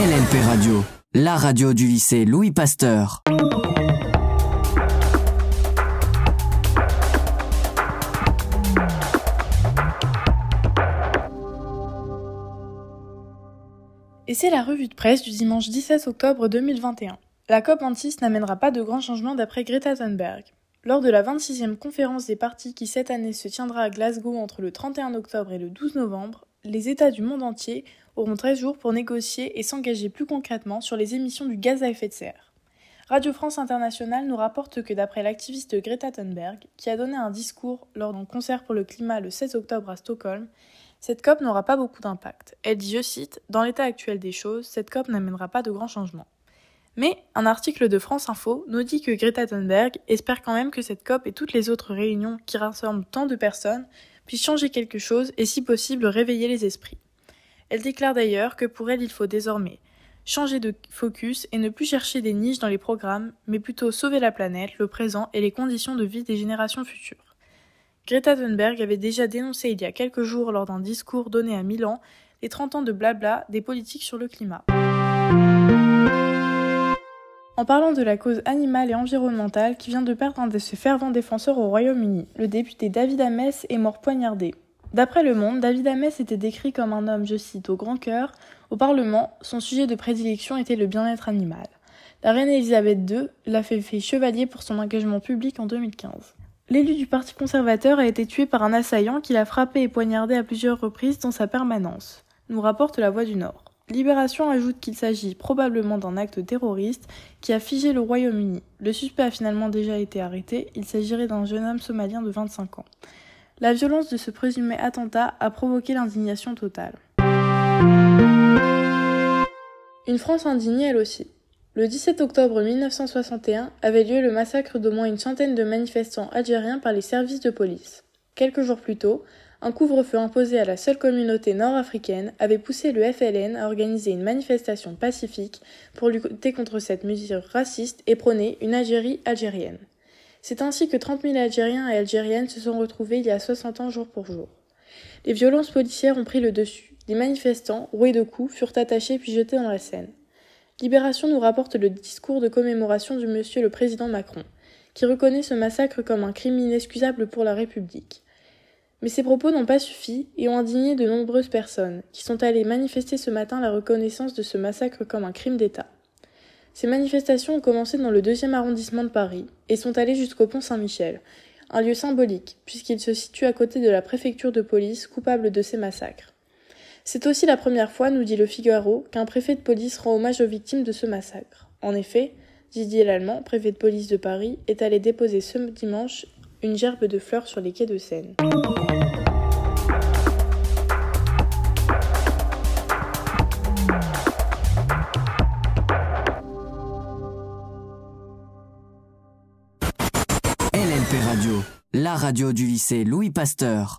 LNP Radio, la radio du lycée Louis Pasteur. Et c'est la revue de presse du dimanche 17 octobre 2021. La COP26 n'amènera pas de grands changements d'après Greta Thunberg. Lors de la 26e conférence des partis qui cette année se tiendra à Glasgow entre le 31 octobre et le 12 novembre, les États du monde entier auront 13 jours pour négocier et s'engager plus concrètement sur les émissions du gaz à effet de serre. Radio France Internationale nous rapporte que d'après l'activiste Greta Thunberg, qui a donné un discours lors d'un concert pour le climat le 16 octobre à Stockholm, cette COP n'aura pas beaucoup d'impact. Elle dit, je cite, Dans l'état actuel des choses, cette COP n'amènera pas de grands changements. Mais un article de France Info nous dit que Greta Thunberg espère quand même que cette COP et toutes les autres réunions qui rassemblent tant de personnes puissent changer quelque chose et si possible réveiller les esprits. Elle déclare d'ailleurs que pour elle il faut désormais changer de focus et ne plus chercher des niches dans les programmes, mais plutôt sauver la planète, le présent et les conditions de vie des générations futures. Greta Thunberg avait déjà dénoncé il y a quelques jours lors d'un discours donné à Milan les 30 ans de blabla des politiques sur le climat. En parlant de la cause animale et environnementale qui vient de perdre un de ses fervents défenseurs au Royaume-Uni, le député David Ames est mort poignardé. D'après Le Monde, David Ames était décrit comme un homme, je cite, au grand cœur. Au Parlement, son sujet de prédilection était le bien-être animal. La reine Elisabeth II l'a fait, fait chevalier pour son engagement public en 2015. L'élu du Parti conservateur a été tué par un assaillant qui l'a frappé et poignardé à plusieurs reprises dans sa permanence, nous rapporte la Voix du Nord. Libération ajoute qu'il s'agit probablement d'un acte terroriste qui a figé le Royaume-Uni. Le suspect a finalement déjà été arrêté, il s'agirait d'un jeune homme somalien de 25 ans. La violence de ce présumé attentat a provoqué l'indignation totale. Une France indignée elle aussi. Le 17 octobre 1961 avait lieu le massacre d'au moins une centaine de manifestants algériens par les services de police. Quelques jours plus tôt, un couvre-feu imposé à la seule communauté nord-africaine avait poussé le FLN à organiser une manifestation pacifique pour lutter contre cette mesure raciste et prôner une Algérie algérienne. C'est ainsi que 30 000 Algériens et Algériennes se sont retrouvés il y a 60 ans jour pour jour. Les violences policières ont pris le dessus. Les manifestants, roués de coups, furent attachés puis jetés dans la Seine. Libération nous rapporte le discours de commémoration du monsieur le président Macron, qui reconnaît ce massacre comme un crime inexcusable pour la République. Mais ces propos n'ont pas suffi et ont indigné de nombreuses personnes, qui sont allées manifester ce matin la reconnaissance de ce massacre comme un crime d'État. Ces manifestations ont commencé dans le deuxième arrondissement de Paris et sont allées jusqu'au pont Saint-Michel, un lieu symbolique puisqu'il se situe à côté de la préfecture de police coupable de ces massacres. C'est aussi la première fois, nous dit le Figaro, qu'un préfet de police rend hommage aux victimes de ce massacre. En effet, Didier Lallemand, préfet de police de Paris, est allé déposer ce dimanche une gerbe de fleurs sur les quais de Seine. LNP Radio, la radio du lycée Louis Pasteur.